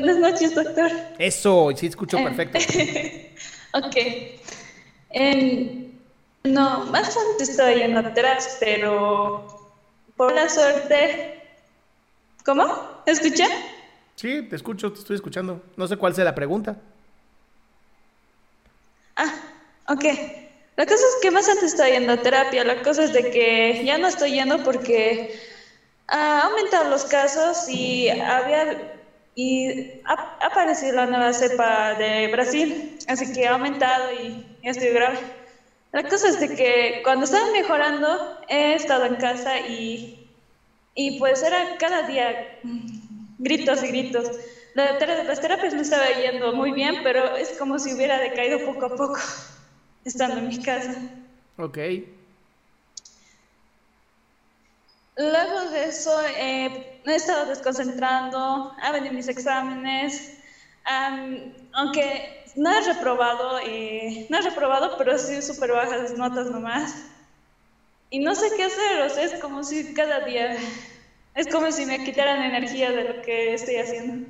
Buenas noches, doctor. Eso, sí escucho perfecto. ok. Em, no, bastante estoy en atrás, pero por la suerte... ¿Cómo? ¿Escucha? Sí, te escucho, te estoy escuchando. No sé cuál sea la pregunta. Ah, ok. La cosa es que bastante estoy yendo a terapia. La cosa es de que ya no estoy yendo porque ha aumentado los casos y había y ha, aparecido la nueva cepa de Brasil, así que ha aumentado y, estoy grave. La cosa es de que cuando estaba mejorando he estado en casa y, y pues era cada día gritos y gritos. La, las terapias me estaba yendo muy bien, pero es como si hubiera decaído poco a poco estando en mi casa. Ok. Luego de eso, eh, he estado desconcentrando, ha venido mis exámenes, aunque no he reprobado, eh, no he reprobado, pero sí súper bajas notas nomás. Y no sé qué hacer, o sea, es como si cada día, es como si me quitaran energía de lo que estoy haciendo.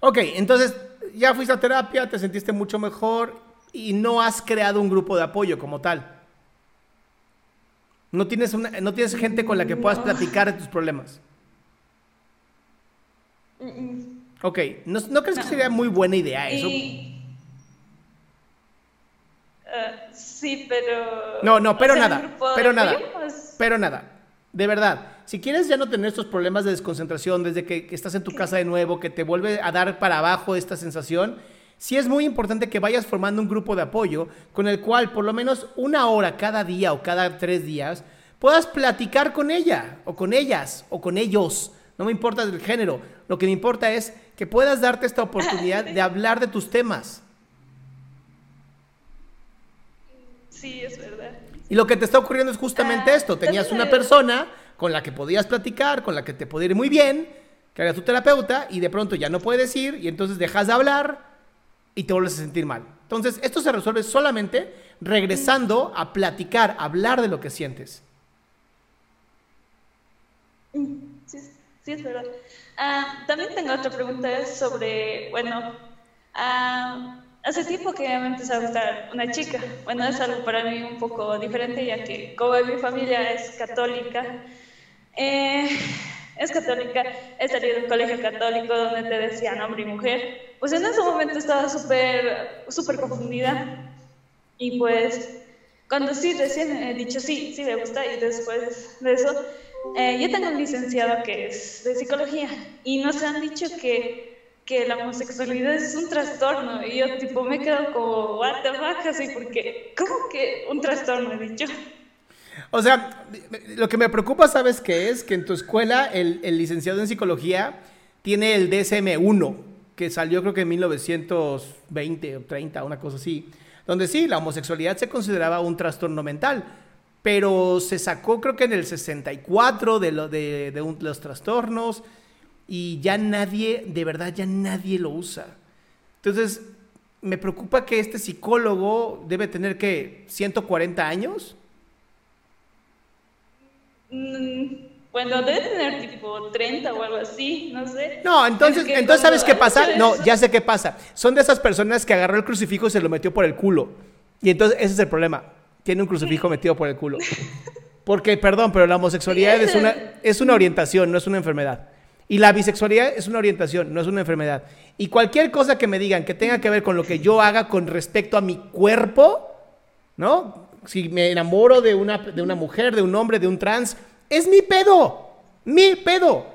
Ok, entonces ya fuiste a terapia, te sentiste mucho mejor y no has creado un grupo de apoyo como tal. No tienes, una, no tienes gente con la que puedas platicar de tus problemas. Ok, ¿no, ¿no crees que sería muy buena idea eso? Uh, sí, pero... No, no, pero nada, pero nada, pues. pero nada. De verdad, si quieres ya no tener estos problemas de desconcentración desde que, que estás en tu casa de nuevo, que te vuelve a dar para abajo esta sensación, sí es muy importante que vayas formando un grupo de apoyo con el cual por lo menos una hora cada día o cada tres días puedas platicar con ella o con ellas o con ellos. No me importa el género. Lo que me importa es que puedas darte esta oportunidad de hablar de tus temas. Sí, es verdad. Y lo que te está ocurriendo es justamente ah, esto. Tenías una persona con la que podías platicar, con la que te podía ir muy bien, que era tu terapeuta, y de pronto ya no puedes ir, y entonces dejas de hablar y te vuelves a sentir mal. Entonces, esto se resuelve solamente regresando a platicar, a hablar de lo que sientes. Sí, sí es verdad. Ah, también tengo otra pregunta sobre, bueno, ah, hace tiempo que me empezó a gustar una chica. Bueno, es algo para mí un poco diferente, ya que como mi familia es católica, eh, es católica, he salido de un colegio católico donde te decían hombre y mujer. Pues en ese momento estaba súper, súper confundida. Y pues, cuando sí, recién he dicho sí, sí me gusta, y después de eso, eh, yo tengo un licenciado que es de psicología, y nos han dicho que, que la homosexualidad es un trastorno, y yo tipo me quedo como, what the fuck, así, porque, ¿cómo que un trastorno he dicho? O sea, lo que me preocupa, ¿sabes qué es? Que en tu escuela el, licenciado en psicología tiene el DSM-1, que salió creo que en 1920 o 30, una cosa así, donde sí, la homosexualidad se consideraba un trastorno mental, pero se sacó creo que en el 64 de, lo, de, de los trastornos y ya nadie, de verdad, ya nadie lo usa. Entonces, me preocupa que este psicólogo debe tener que 140 años. Mm, bueno, debe tener tipo 30 o algo así, no sé. No, entonces, entonces ¿sabes qué pasa? No, ya sé qué pasa. Son de esas personas que agarró el crucifijo y se lo metió por el culo. Y entonces ese es el problema. Tiene un crucifijo metido por el culo. Porque, perdón, pero la homosexualidad es una, es una orientación, no es una enfermedad. Y la bisexualidad es una orientación, no es una enfermedad. Y cualquier cosa que me digan que tenga que ver con lo que yo haga con respecto a mi cuerpo, ¿no? Si me enamoro de una, de una mujer, de un hombre, de un trans, es mi pedo. Mi pedo.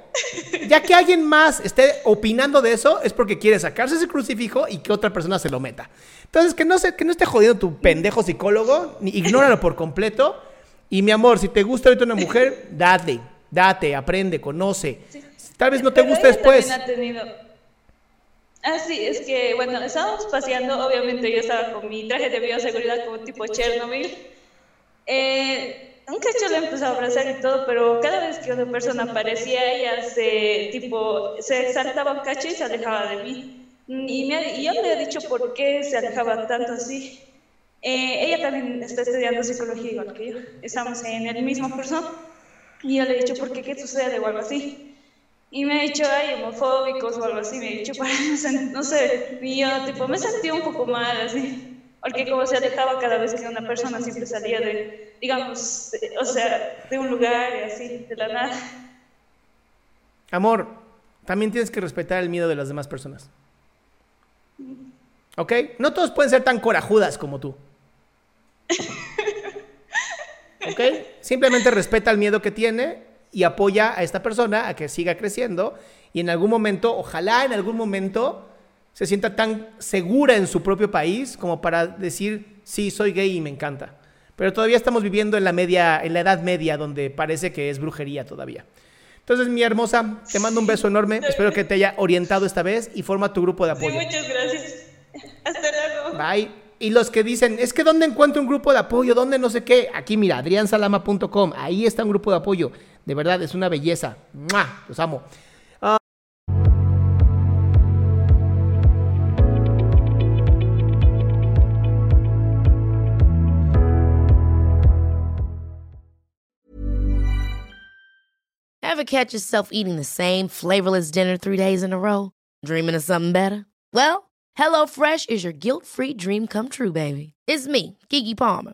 Ya que alguien más esté opinando de eso, es porque quiere sacarse ese crucifijo y que otra persona se lo meta. Entonces, que no, se, que no esté jodiendo tu pendejo psicólogo, ni ignóralo por completo. Y mi amor, si te gusta ahorita una mujer, date, date, aprende, conoce. Tal vez no te guste después. Ha tenido... Ah, sí, es que, bueno, estábamos paseando, obviamente yo estaba con mi traje de bioseguridad como tipo Chernobyl. Eh, un cacho le empezó a abrazar y todo, pero cada vez que una persona aparecía, ella se, tipo, se exaltaba un cacho y se alejaba de mí. Y, me, y yo me he dicho por qué se alejaban tanto así. Eh, ella también está estudiando psicología igual que yo. Estamos en el mismo curso. Y yo le he dicho, ¿por qué? ¿Qué sucede? O algo así. Y me ha dicho, ay, homofóbicos o algo así, me ha dicho, para, no sé, y yo, tipo, me sentí un poco mal, así, porque como se alejaba cada vez que una persona siempre salía de, digamos, o sea, de un lugar y así, de la nada. Amor, también tienes que respetar el miedo de las demás personas. ¿Ok? No todos pueden ser tan corajudas como tú. ¿Ok? Simplemente respeta el miedo que tiene y apoya a esta persona a que siga creciendo y en algún momento, ojalá en algún momento, se sienta tan segura en su propio país como para decir, sí, soy gay y me encanta. Pero todavía estamos viviendo en la media, en la edad media, donde parece que es brujería todavía. Entonces, mi hermosa, te mando un beso enorme. Espero que te haya orientado esta vez y forma tu grupo de apoyo. Sí, muchas gracias. Hasta luego. Bye. Y los que dicen, es que ¿dónde encuentro un grupo de apoyo? ¿Dónde no sé qué? Aquí mira, adriansalama.com. Ahí está un grupo de apoyo. De verdad, es una belleza. Los amo. Uh... Ever catch yourself eating the same flavorless dinner three days in a row? Dreaming of something better? Well, HelloFresh is your guilt-free dream come true, baby. It's me, Kiki Palmer.